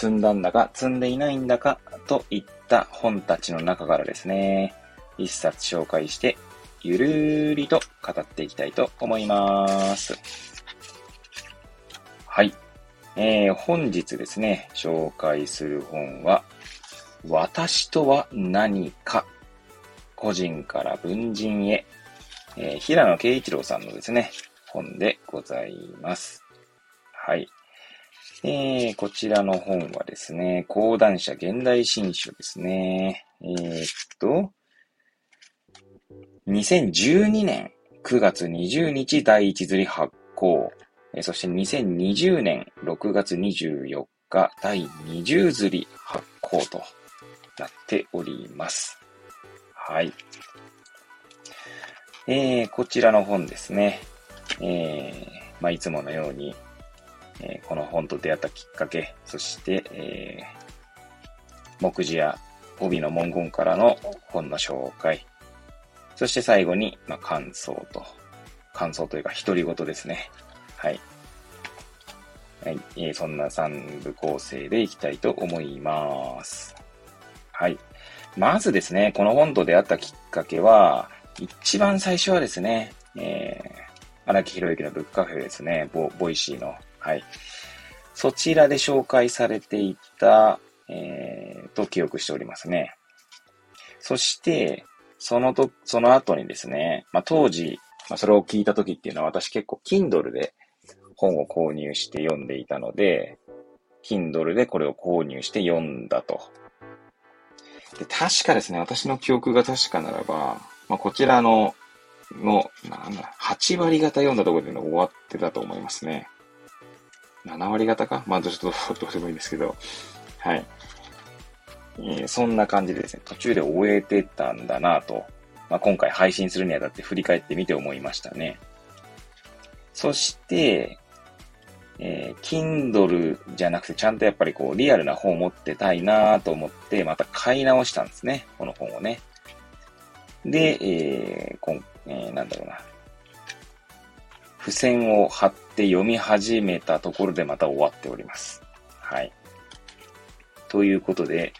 積んだんだか積んでいないんだかといった本たちの中からですね、一冊紹介して、ゆるーりと語っていきたいと思います。はい。えー、本日ですね、紹介する本は、私とは何か個人から文人へ、えー、平野慶一郎さんのですね、本でございます。はい。えー、こちらの本はですね、講談社現代新書ですね。えー、っと、2012年9月20日第一釣り発行、えそして2020年6月24日第20釣り発行となっております。はい。えー、こちらの本ですね。えー、まあ、いつものように、えー、この本と出会ったきっかけ、そして、えー、目次や帯の文言からの本の紹介、そして最後に、まあ、感想と、感想というか、独り言ですね。はい。はい、えー、そんな3部構成でいきたいと思います。はい。まずですね、この本と出会ったきっかけは、一番最初はですね、えー、荒木博行のブックカフェですね、ボ Voicy の。はい。そちらで紹介されていた、えー、と記憶しておりますね。そして、そのと、その後にですね、まあ、当時、まあ、それを聞いた時っていうのは私結構 Kindle で本を購入して読んでいたので、Kindle でこれを購入して読んだとで、確かですね、私の記憶が確かならば、まあ、こちらの、の、なんだ、8割方読んだところで終わってたと思いますね。7割方か？まあ、ちょっとどうでもいいんですけど、はい。えー、そんな感じでですね、途中で終えてたんだなと、まあ、今回配信するにあたって振り返ってみて思いましたね。そして、えー、Kindle じゃなくて、ちゃんとやっぱりこう、リアルな本を持ってたいなと思って、また買い直したんですね。この本をね。で、えー、こんえー、なんだろうな。付箋を貼って読み始めたところでまた終わっております。はい。ということで、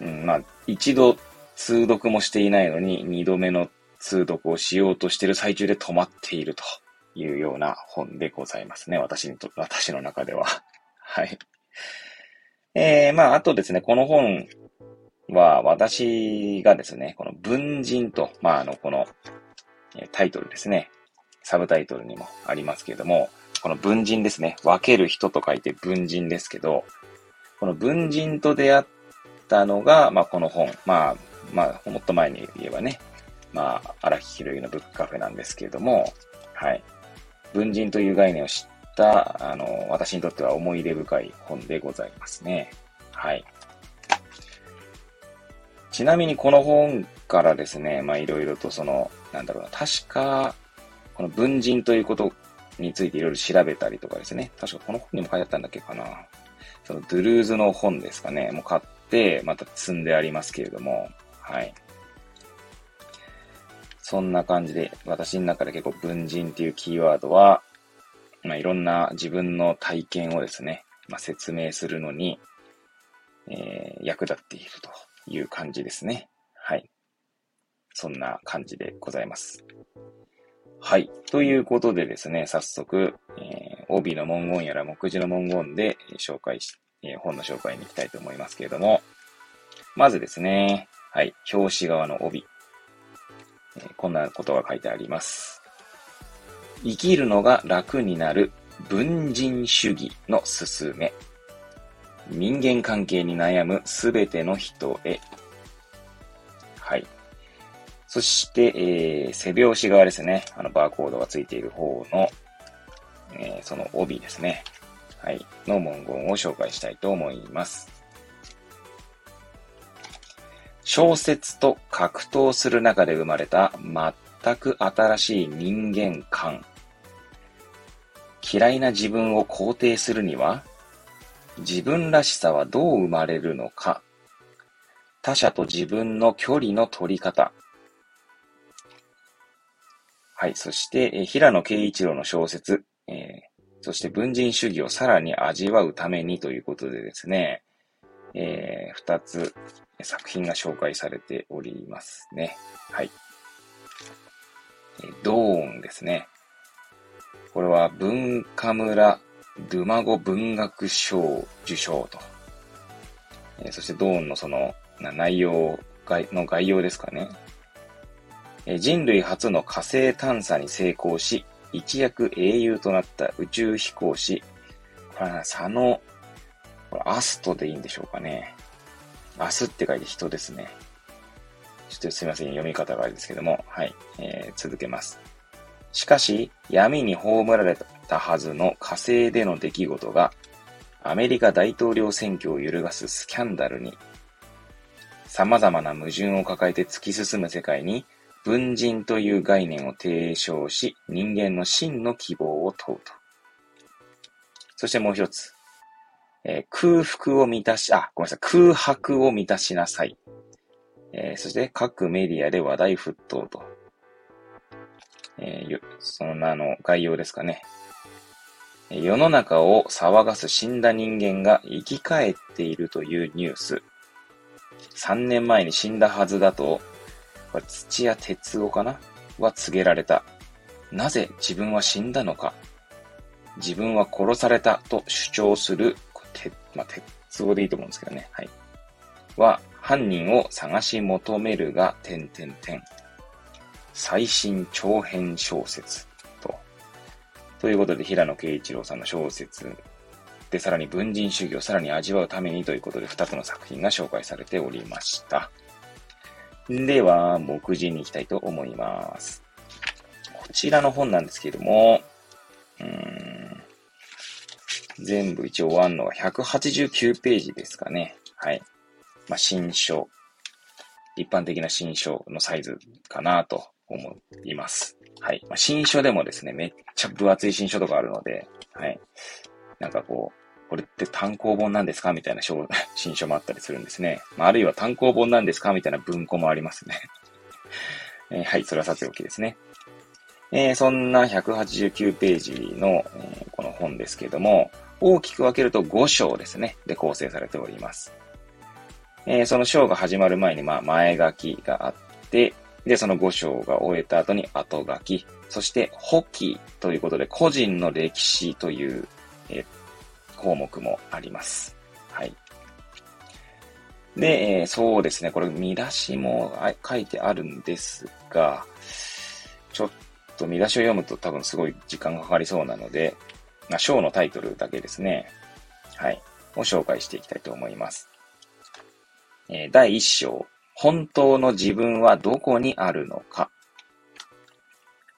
うん、まあ、一度通読もしていないのに、二度目の通読をしようとしている最中で止まっていると。いうような本でございますね。私にと、私の中では。はい。えー、まあ、あとですね、この本は私がですね、この文人と、まあ、あの、この、タイトルですね。サブタイトルにもありますけれども、この文人ですね。分ける人と書いて文人ですけど、この文人と出会ったのが、まあ、この本。まあ、まあ、もっと前に言えばね、まあ、荒木博之のブックカフェなんですけれども、はい。文人という概念を知った、あの、私にとっては思い出深い本でございますね。はい。ちなみにこの本からですね、まあいろいろとその、なんだろうな、確か、この文人ということについていろいろ調べたりとかですね、確かこの本にも書いてあったんだっけかな。そのドゥルーズの本ですかね、もう買って、また積んでありますけれども、はい。そんな感じで、私の中で結構文人っていうキーワードは、まあ、いろんな自分の体験をですね、まあ、説明するのに、えー、役立っているという感じですね。はい。そんな感じでございます。はい。ということでですね、早速、えー、帯の文言やら目次の文言で紹介し、えー、本の紹介に行きたいと思いますけれども、まずですね、はい、表紙側の帯。こんなことが書いてあります。生きるのが楽になる文人主義のすすめ。人間関係に悩むすべての人へ。はい。そして、えー、背表紙側ですね。あの、バーコードがついている方の、えー、その帯ですね。はい、の文言を紹介したいと思います。小説と格闘する中で生まれた全く新しい人間観。嫌いな自分を肯定するには、自分らしさはどう生まれるのか、他者と自分の距離の取り方。はい。そして、え平野啓一郎の小説、えー、そして文人主義をさらに味わうためにということでですね、えー、二つ作品が紹介されておりますね。はい。えドーンですね。これは文化村ドゥマゴ文学賞受賞と。えー、そしてドーンのその内容の概要ですかね。人類初の火星探査に成功し、一躍英雄となった宇宙飛行士、これは佐野、これアストでいいんでしょうかね。アスって書いて人ですね。ちょっとすいません、読み方があれですけども、はい、えー、続けます。しかし、闇に葬られたはずの火星での出来事が、アメリカ大統領選挙を揺るがすスキャンダルに、様々な矛盾を抱えて突き進む世界に、文人という概念を提唱し、人間の真の希望を問うと。そしてもう一つ。えー、空腹を満たし、あ、ごめんなさい。空白を満たしなさい。えー、そして各メディアで話題沸騰と。えー、その名の概要ですかね。世の中を騒がす死んだ人間が生き返っているというニュース。3年前に死んだはずだと、これ土屋哲夫かな？は告げられた。なぜ自分は死んだのか？自分は殺されたと主張する、てまあ、鉄夫でいいと思うんですけどね。はい。は、犯人を探し求めるが、点々点。最新長編小説と。ということで、平野啓一郎さんの小説で、さらに文人主義をさらに味わうためにということで、2つの作品が紹介されておりました。では、目次に行きたいと思います。こちらの本なんですけども、うん全部一応終わるのが189ページですかね。はい。まあ、新書。一般的な新書のサイズかなと思います。はい。まあ、新書でもですね、めっちゃ分厚い新書とかあるので、はい。なんかこう、これって単行本なんですか？みたいな 新書もあったりするんですね。まあ、あるいは単行本なんですか？みたいな文庫もありますね。えー、はい、それはさておきですね。えー、そんな189ページの、えー、この本ですけども、大きく分けると5章ですね、で構成されております。えー、その章が始まる前に、まあ、前書きがあって、で、その5章が終えた後に後書き、そして補記ということで個人の歴史という、えー、項目もあります。はい。で、えー、そうですね、これ見出しも書いてあるんですが、ちょっと見出しを読むと多分すごい時間がかかりそうなので、まあ、章のタイトルだけですね。はい。を紹介していきたいと思います。えー、第1章、本当の自分はどこにあるのか。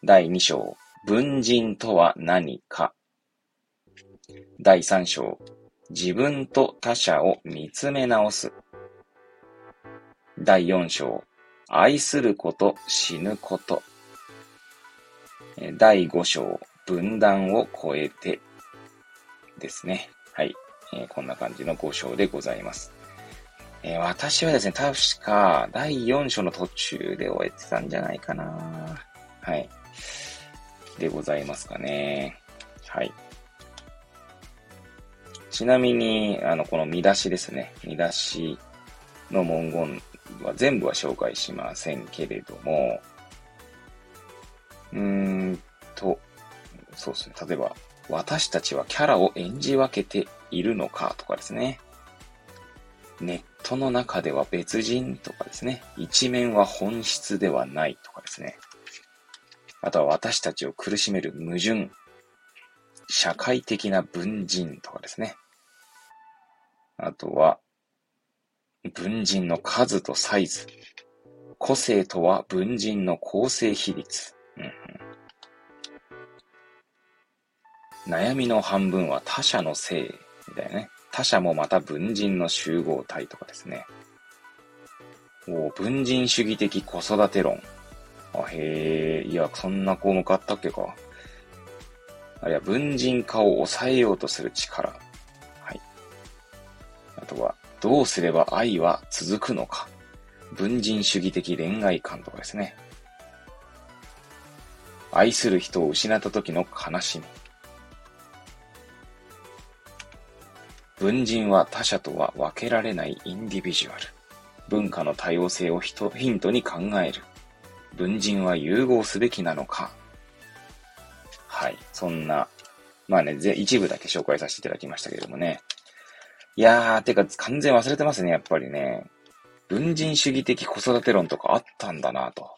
第2章、文人とは何か。第3章、自分と他者を見つめ直す。第4章、愛すること、死ぬこと。第5章、分断を超えてですね。はい。えー、こんな感じの5章でございます。えー、私はですね、確か、第4章の途中で終えてたんじゃないかな。はい。でございますかね。はい。ちなみに、あの、この見出しですね。見出しの文言は全部は紹介しませんけれども、うーんと、そうですね。例えば、私たちはキャラを演じ分けているのかとかですね。ネットの中では別人とかですね。一面は本質ではないとかですね。あとは私たちを苦しめる矛盾。社会的な文人とかですね。あとは、文人の数とサイズ。個性とは文人の構成比率。うん悩みの半分は他者のせい、みたいなね。他者もまた文人の集合体とかですね。お文人主義的子育て論。あ、へえ、いや、そんな項目あったっけか。あるいは文人化を抑えようとする力。とは、どうすれば愛は続くのか。文人主義的恋愛観とかですね。愛する人を失った時の悲しみ。文人は他者とは分けられないインディビジュアル。文化の多様性をヒントに考える。文人は融合すべきなのか。はい。そんな、まあね、一部だけ紹介させていただきましたけれどもね。いやー、てか完全忘れてますね、やっぱりね。文人主義的子育て論とかあったんだなと。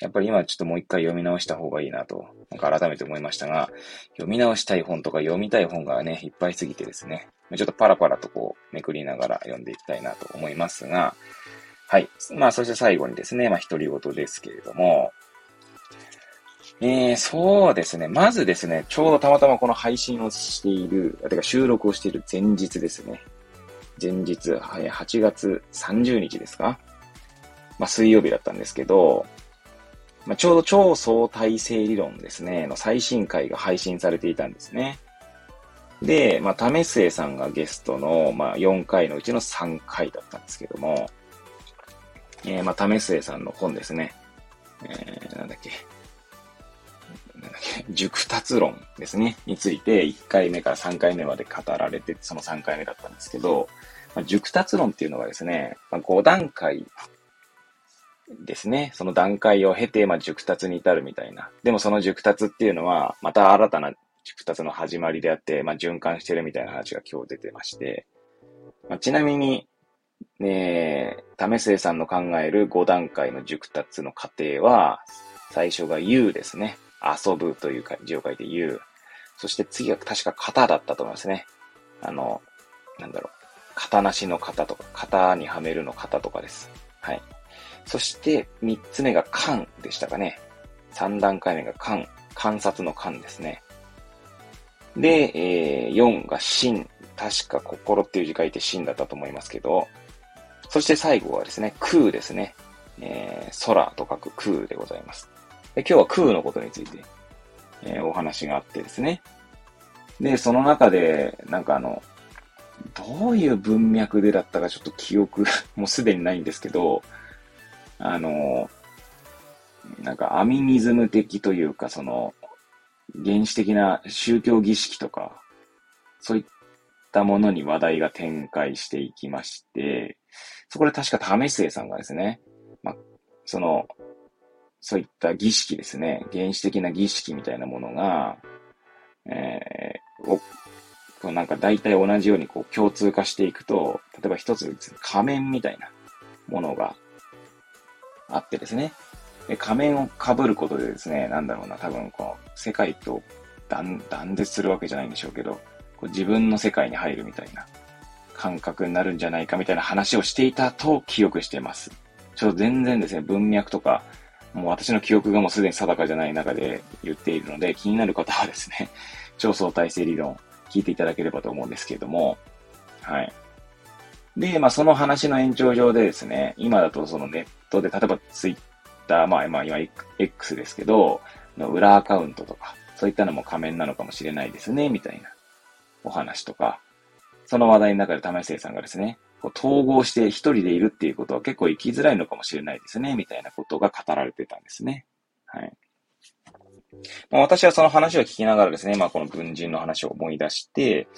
やっぱり今ちょっともう一回読み直した方がいいなと、なんか改めて思いましたが、読み直したい本とか読みたい本がね、いっぱいすぎてですね。ちょっとパラパラとこう、めくりながら読んでいきたいなと思いますが、はい。まあ、そして最後にですね、まあ、独り言ですけれども、えー、そうですね。まずですね、ちょうどたまたまこの配信をしている、てか収録をしている前日ですね。前日、はい、8月30日ですか？まあ、水曜日だったんですけど、まあ、ちょうど超相対性理論ですね、の最新回が配信されていたんですね。で、まあ、為末さんがゲストの、まあ、4回のうちの3回だったんですけども、えー、まあ、為末さんの本ですね。えー、なんだっけ。熟達論ですね。について、1回目から3回目まで語られて、その3回目だったんですけど、まあ、熟達論っていうのがですね、まあ、5段階ですね。その段階を経て、まあ、熟達に至るみたいな。でもその熟達っていうのは、また新たな熟達の始まりであって、まあ、循環してるみたいな話が今日出てまして、まあ、ちなみに、ね為末さんの考える5段階の熟達の過程は、最初が U ですね。遊ぶという字を書いて U。そして次が確か型だったと思いますね。あの、なんだろう。型なしの型とか、型にはめるの型とかです。はい。そして3つ目が観でしたかね。3段階目が観。観察の観ですね。で、えー、4が心。確か心っていう字書いて心だったと思いますけど、そして最後はですね、空ですね。えー、空と書く空でございます。で今日は空のことについて、えー、お話があってですね。で、その中で、なんかあの、どういう文脈でだったかちょっと記憶 もうすでにないんですけど、あの、なんかアミニズム的というか、その、原始的な宗教儀式とか、そういったものに話題が展開していきまして、そこで確か為末さんがですね、まあ、その、そういった儀式ですね、原始的な儀式みたいなものが、えー、を、なんか大体同じようにこう共通化していくと、例えば一つ仮面みたいなものがあってですね、で仮面を被ることでですね、なんだろうな、多分この世界と断断絶するわけじゃないんでしょうけど、こう自分の世界に入るみたいな感覚になるんじゃないかみたいな話をしていたと記憶しています。ちょっと全然ですね、文脈とか、もう私の記憶がもうすでに定かじゃない中で言っているので、気になる方はですね、超相対性理論聞いていただければと思うんですけれども、はい。で、まあその話の延長上でですね、今だとそのネットで、例えばツイッター、まあまあ今 X ですけど、の裏アカウントとか、そういったのも仮面なのかもしれないですね、みたいなお話とか、その話題の中で為末さんがですね、こう統合して一人でいるっていうことは結構生きづらいのかもしれないですね、みたいなことが語られてたんですね。はい。まあ、私はその話を聞きながらですね、まあこの文人の話を思い出して、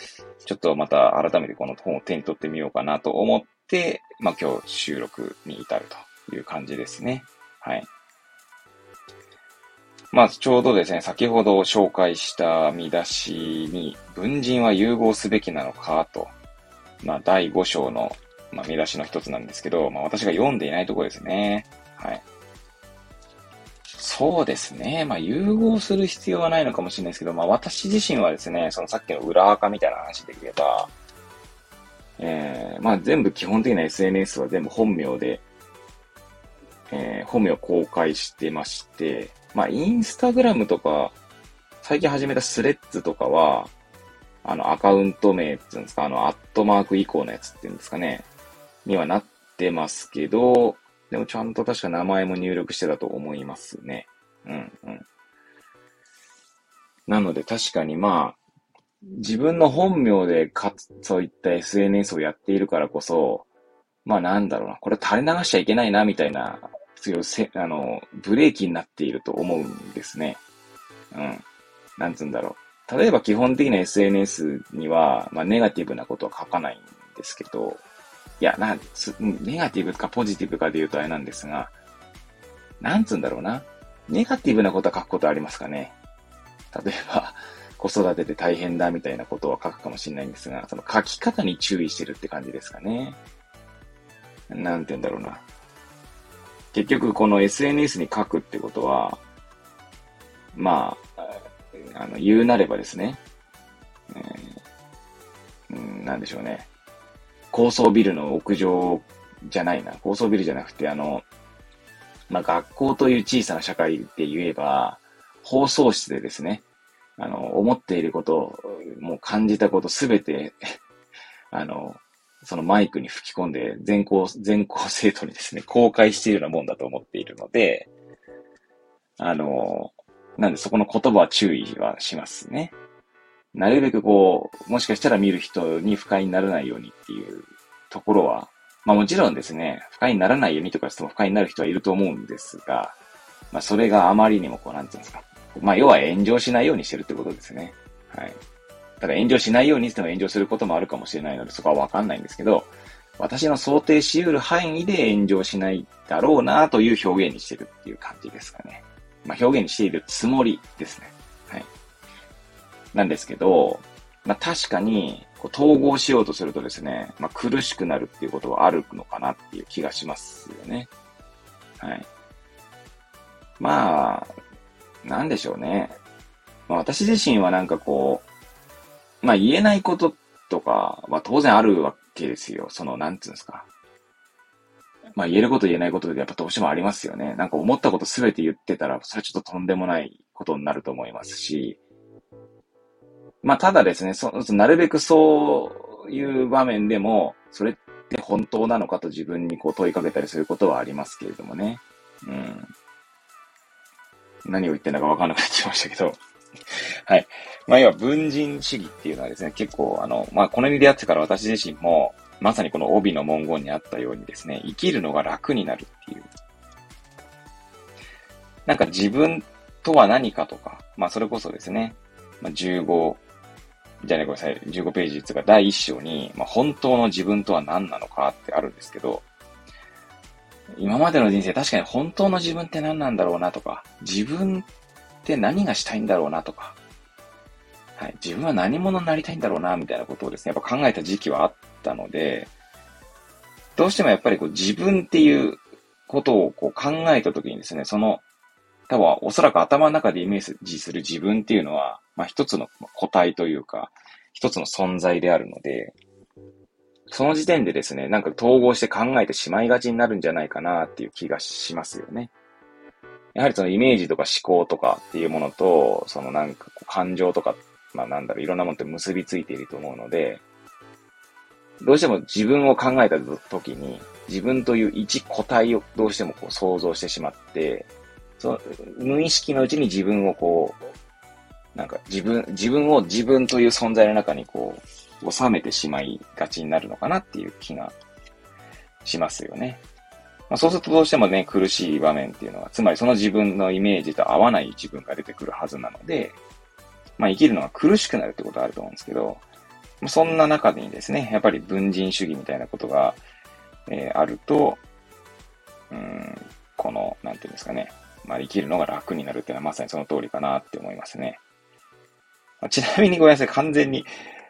ちょっとまた改めてこの本を手に取ってみようかなと思って、まあ今日収録に至るという感じですね。はい。まあ、ちょうどですね、先ほど紹介した見出しに、文人は融合すべきなのかと、まあ、第5章の、まあ、見出しの一つなんですけど、まあ、私が読んでいないところですね。はい。そうですね。まあ、融合する必要はないのかもしれないですけど、まあ、私自身はですね、そのさっきの裏垢みたいな話で言えば、えー、まあ、全部基本的な SNS は全部本名で、えー、本名を公開してまして、まあ、インスタグラムとか、最近始めたスレッズとかは、あの、アカウント名っていうんですか、あの、アットマーク以降のやつっていうんですかね、にはなってますけど、でもちゃんと確か名前も入力してたと思いますね。うんうん。なので確かにまあ、自分の本名でかつ、そういった SNS をやっているからこそ、まあなんだろうな、これ垂れ流しちゃいけないな、みたいな、強いせ、あの、ブレーキになっていると思うんですね。うん。なんつうんだろう。例えば基本的な SNS には、まあネガティブなことは書かないんですけど、いや、な、ネガティブかポジティブかで言うとあれなんですが、なんつうんだろうな。ネガティブなことは書くことありますかね。例えば、子育てで大変だみたいなことは書くかもしれないんですが、その書き方に注意してるって感じですかね。なんて言うんだろうな。結局この SNS に書くってことは、まあ、あの、言うなればですね、えー、なんでしょうね。高層ビルの屋上じゃないな。高層ビルじゃなくて、あの、まあ、学校という小さな社会で言えば、放送室でですね、あの、思っていること、もう感じたことすべて あの、そのマイクに吹き込んで全校、全校生徒にですね、公開しているようなもんだと思っているので、あの、なんでそこの言葉は注意はしますね。なるべくこう、もしかしたら見る人に不快にならないようにっていうところは、まあもちろんですね、不快にならないようにとかしても不快になる人はいると思うんですが、まあそれがあまりにもこう、なんていうんですか、まあ、要は炎上しないようにしてるってことですね。はい。ただ炎上しないようにしても炎上することもあるかもしれないので、そこはわかんないんですけど、私の想定し得る範囲で炎上しないだろうなという表現にしてるっていう感じですかね。まあ、表現しているつもりですね。はい。なんですけど、まあ、確かに、こう統合しようとするとですね、まあ、苦しくなるっていうことはあるのかなっていう気がしますよね。はい。まあ、なんでしょうね。まあ、私自身はなんかこう、まあ言えないこととかは当然あるわけですよ。その、なんつうんですか。まあ言えること言えないことでやっぱどうしてもありますよね。なんか思ったことすべて言ってたら、それはちょっととんでもないことになると思いますし、まあただですね、そなるべくそういう場面でも、それって本当なのかと自分にこう問いかけたりすることはありますけれどもね。うん。何を言ってんだかわかんなくなってきましたけど。はい。まあ、要は文人主義っていうのはですね、結構、あの、まあ、このに出会ってから私自身も、まさにこの帯の文言にあったようにですね、生きるのが楽になるっていう。なんか自分とは何かとか、まあ、それこそですね、まあ、15、じゃあね、ごめんなさい、15ページつか第1章に、まあ、本当の自分とは何なのかってあるんですけど、今までの人生確かに本当の自分って何なんだろうなとか、自分って何がしたいんだろうなとか、はい、自分は何者になりたいんだろうな、みたいなことをですね、やっぱ考えた時期はあったので、どうしてもやっぱりこう自分っていうことをこう考えたときにですね、その、多分おそらく頭の中でイメージする自分っていうのは、まあ一つの個体というか、一つの存在であるので、その時点でですね、なんか統合して考えてしまいがちになるんじゃないかなっていう気がしますよね。やはりそのイメージとか思考とかっていうものと、そのなんか感情とかっ、まあなんだろう、いろんなものって結びついていると思うので、どうしても自分を考えた時に、自分という一個体をどうしてもこう想像してしまって、その無意識のうちに自分をこう、なんか自分、自分を自分という存在の中にこう、収めてしまいがちになるのかなっていう気がしますよね。まあ、そうするとどうしてもね、苦しい場面っていうのは、つまりその自分のイメージと合わない自分が出てくるはずなので、まあ生きるのが苦しくなるってことはあると思うんですけど、そんな中にですね、やっぱり文人主義みたいなことが、えー、あると、うん、この、なんていうんですかね、まあ生きるのが楽になるっていうのはまさにその通りかなって思いますね。ちなみにごめんなさい、完全に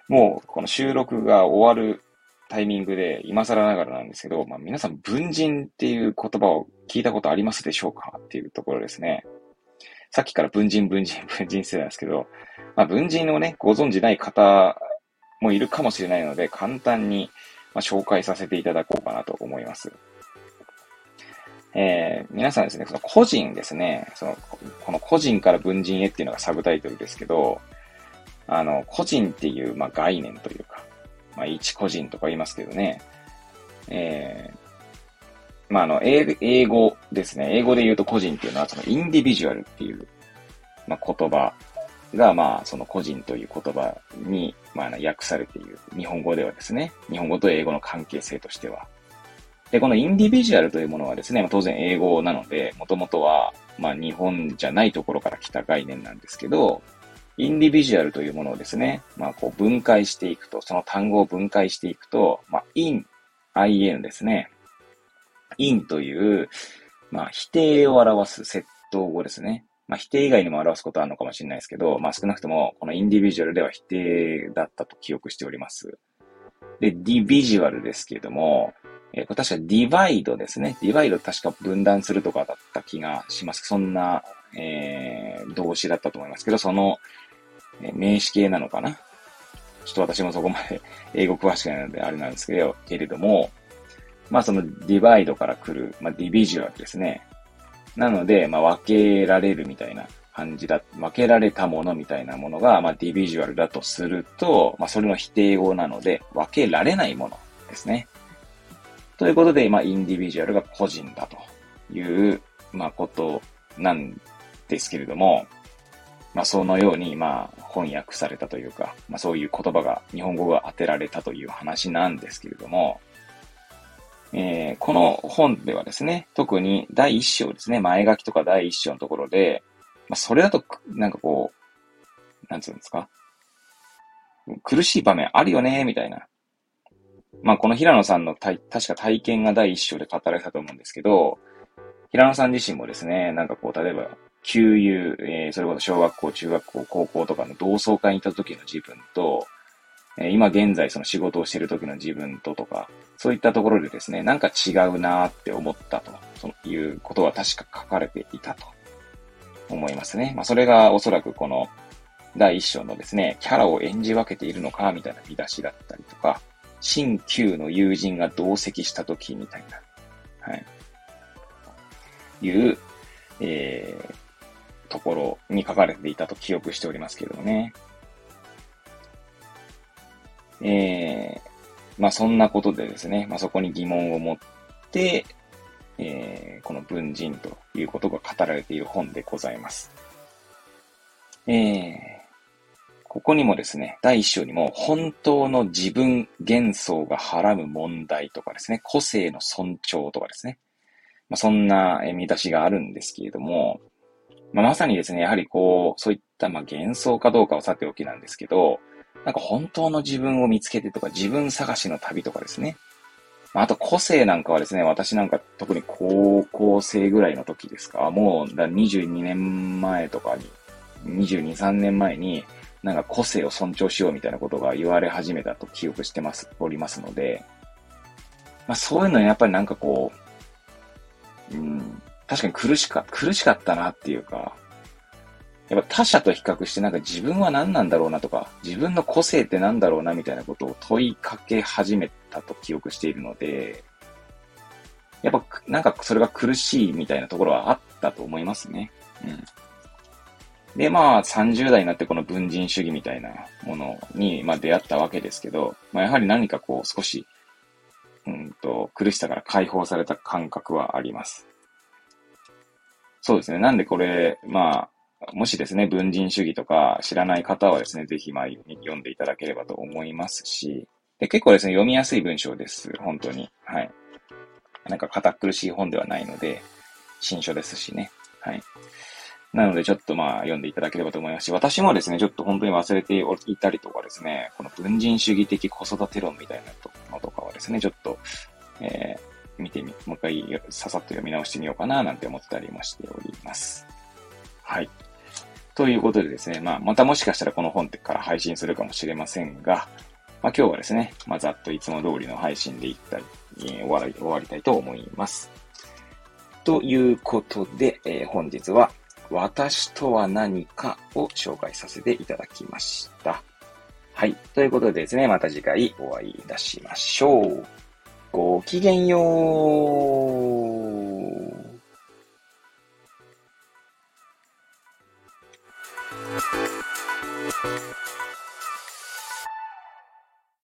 もうこの収録が終わるタイミングで今更ながらなんですけど、まあ、皆さん文人っていう言葉を聞いたことありますでしょうかっていうところですね。さっきから文人、文人、文人してたんですけど、まあ、文人をね、ご存知ない方もいるかもしれないので、簡単に、ま紹介させていただこうかなと思います。えー、皆さんですね、その個人ですね、その、この個人から文人へっていうのがサブタイトルですけど、あの、個人っていう、まあ、概念というか、まあ、一個人とか言いますけどね、えー、まあ、あの、英語ですね。英語で言うと個人っていうのは、そのインディビジュアルっていう、まあ、言葉が、まあ、その個人という言葉に、まあ、訳されている。日本語ではですね、日本語と英語の関係性としては。で、このインディビジュアルというものはですね、まあ、当然英語なので、もともとは、まあ、日本じゃないところから来た概念なんですけど、インディビジュアルというものをですね、まあ、こう分解していくと、その単語を分解していくと、まあ、in, in ですね。In という、まあ、否定を表す窃盗語ですね。まあ、否定以外にも表すことはあるのかもしれないですけど、まあ、少なくとも、このインディビジュアルでは否定だったと記憶しております。で、ディビジュアルですけれども、えー、これ確かディバイドですね。ディバイド確か分断するとかだった気がします。そんな、えー、動詞だったと思いますけど、その、え名詞形なのかなちょっと私もそこまで英語詳しくないのであれなんですけど、けれども、まあそのディバイドから来る、まあディビジュアルですね。なので、まあ分けられるみたいな感じだ、分けられたものみたいなものが、まあディビジュアルだとすると、まあそれの否定語なので、分けられないものですね。ということで、まあインディビジュアルが個人だという、まあことなんですけれども、まあ、そのように、まあ、翻訳されたというか、まあ、そういう言葉が、日本語が当てられたという話なんですけれども、えー、この本ではですね、特に第一章ですね、前書きとか第一章のところで、まあ、それだと、なんかこう、なんつうんですか、苦しい場面あるよね、みたいな。まあ、この平野さんのた確か体験が第一章で語られたと思うんですけど、平野さん自身もですね、なんかこう、例えば、給油、えー、それこそ小学校、中学校、高校とかの同窓会に行った時の自分と、え、今現在その仕事をしてる時の自分ととか、そういったところでですね、なんか違うなーって思ったと、そういうことは確か書かれていたと思いますね。まあそれがおそらくこの第一章のですね、キャラを演じ分けているのか、みたいな見出しだったりとか、新旧の友人が同席した時みたいな、はい。いう、えー、ところに書かれていたと記憶しておりますけれどもね。えー、まあそんなことでですね、まあそこに疑問を持って、えー、この文人ということが語られている本でございます。えー、ここにもですね、第一章にも本当の自分幻想がはらむ問題とかですね、個性の尊重とかですね、まあ、そんな見出しがあるんですけれども、まあ、まさにですね、やはりこう、そういった、まあ、幻想かどうかはさておきなんですけど、なんか本当の自分を見つけてとか、自分探しの旅とかですね。あ、と個性なんかはですね、私なんか特に高校生ぐらいの時ですか、もう22年前とかに、22、3年前に、なんか個性を尊重しようみたいなことが言われ始めたと記憶してます、おりますので、まあそういうのやっぱりなんかこう、うん、確かに苦しか、苦しかったなっていうか、やっぱ他者と比較してなんか自分は何なんだろうなとか、自分の個性って何だろうなみたいなことを問いかけ始めたと記憶しているので、やっぱなんかそれが苦しいみたいなところはあったと思いますね。うん。で、まあ30代になってこの文人主義みたいなものに、まあ、出会ったわけですけど、まあ、やはり何かこう少し、うんと、苦しさから解放された感覚はあります。そうですね。なんでこれ、まあ、もしですね、文人主義とか知らない方はですね、ぜひまあ読んでいただければと思いますし、で結構ですね、読みやすい文章です。本当に。はい。なんか堅苦しい本ではないので、新書ですしね。はい。なので、ちょっとまあ、読んでいただければと思いますし、私もですね、ちょっと本当に忘れていたりとかですね、この文人主義的子育て論みたいなのとかはですね、ちょっと、えー、見てみ、もう一回ささっと読み直してみようかななんて思ったりもしております。はい。ということでですね、まあ、またもしかしたらこの本から配信するかもしれませんが、まあ、今日はですね、まあ、ざっといつも通りの配信でいったり、えー、終わり、終わりたいと思います。ということで、えー、本日は、私とは何かを紹介させていただきました。はい。ということでですね、また次回お会いいたしましょう。ごきげんよう。Thank you.